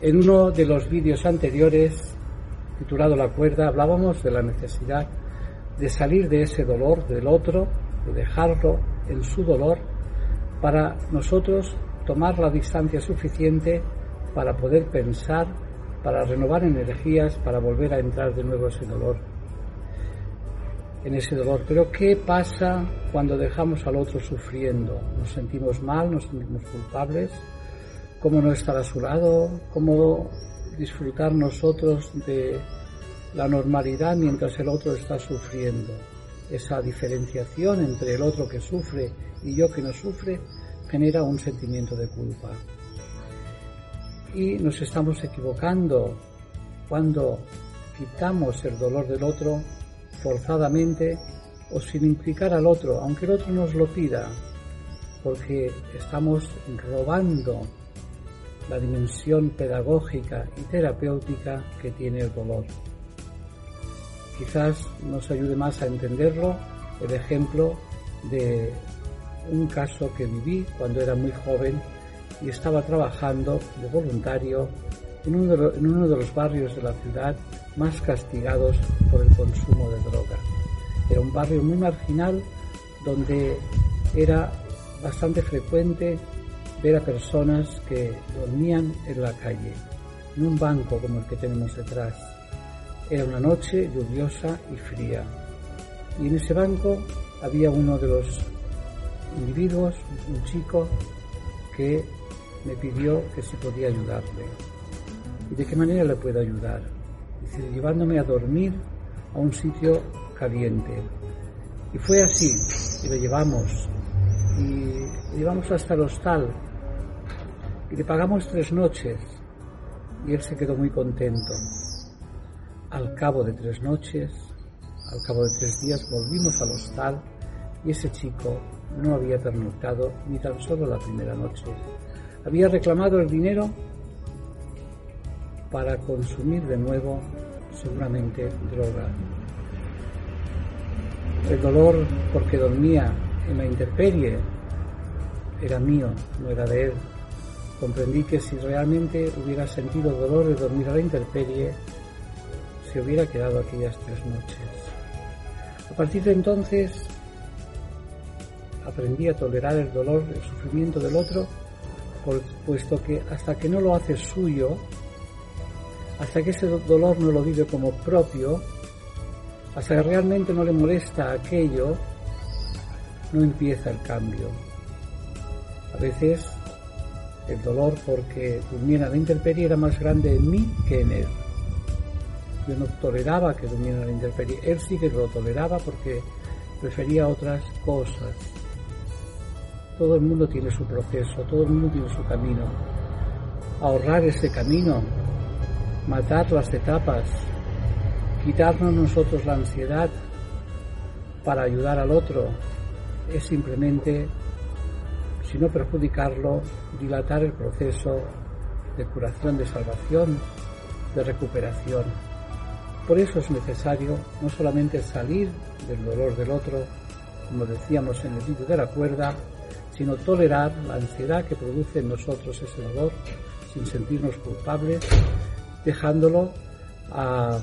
En uno de los vídeos anteriores, titulado La cuerda, hablábamos de la necesidad de salir de ese dolor del otro, de dejarlo en su dolor, para nosotros tomar la distancia suficiente para poder pensar, para renovar energías, para volver a entrar de nuevo ese dolor en ese dolor. Pero ¿qué pasa cuando dejamos al otro sufriendo? Nos sentimos mal, nos sentimos culpables. ¿Cómo no estar a su lado? ¿Cómo disfrutar nosotros de la normalidad mientras el otro está sufriendo? Esa diferenciación entre el otro que sufre y yo que no sufre genera un sentimiento de culpa. Y nos estamos equivocando cuando quitamos el dolor del otro forzadamente o sin implicar al otro, aunque el otro nos lo pida, porque estamos robando la dimensión pedagógica y terapéutica que tiene el dolor. Quizás nos ayude más a entenderlo el ejemplo de un caso que viví cuando era muy joven y estaba trabajando de voluntario en uno de, los barrios de la ciudad más castigados por el consumo de droga. Era un barrio muy marginal donde era bastante frecuente ver a personas que dormían en la calle, en un banco como el que tenemos detrás. Era una noche lluviosa y fría. Y en ese banco había uno de los individuos, un chico, que me pidió que si podía ayudarle. ¿Y de qué manera le puedo ayudar? Llevándome a dormir a un sitio caliente. Y fue así, y lo llevamos, y llevamos hasta el hostal, y le pagamos tres noches, y él se quedó muy contento. Al cabo de tres noches, al cabo de tres días, volvimos al hostal, y ese chico no había pernoctado ni tan solo la primera noche. Había reclamado el dinero para consumir de nuevo seguramente droga. El dolor porque dormía en la intemperie era mío, no era de él. Comprendí que si realmente hubiera sentido dolor de dormir a la intemperie, se hubiera quedado aquellas tres noches. A partir de entonces aprendí a tolerar el dolor, el sufrimiento del otro, puesto que hasta que no lo hace suyo, hasta que ese dolor no lo vive como propio, hasta que realmente no le molesta aquello, no empieza el cambio. A veces el dolor porque durmiera la intemperie era más grande en mí que en él. Yo no toleraba que durmiera la intemperie. Él sí que lo toleraba porque prefería otras cosas. Todo el mundo tiene su proceso, todo el mundo tiene su camino. Ahorrar ese camino matar las etapas, quitarnos nosotros la ansiedad para ayudar al otro, es simplemente, si no perjudicarlo, dilatar el proceso de curación, de salvación, de recuperación. Por eso es necesario no solamente salir del dolor del otro, como decíamos en el vídeo de la cuerda, sino tolerar la ansiedad que produce en nosotros ese dolor sin sentirnos culpables dejándolo a,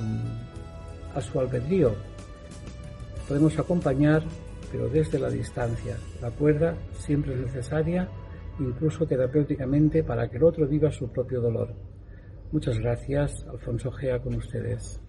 su albedrío. Podemos acompañar, pero desde la distancia. La cuerda siempre es necesaria, incluso terapéuticamente, para que el otro viva su propio dolor. Muchas gracias, Alfonso Gea, con ustedes.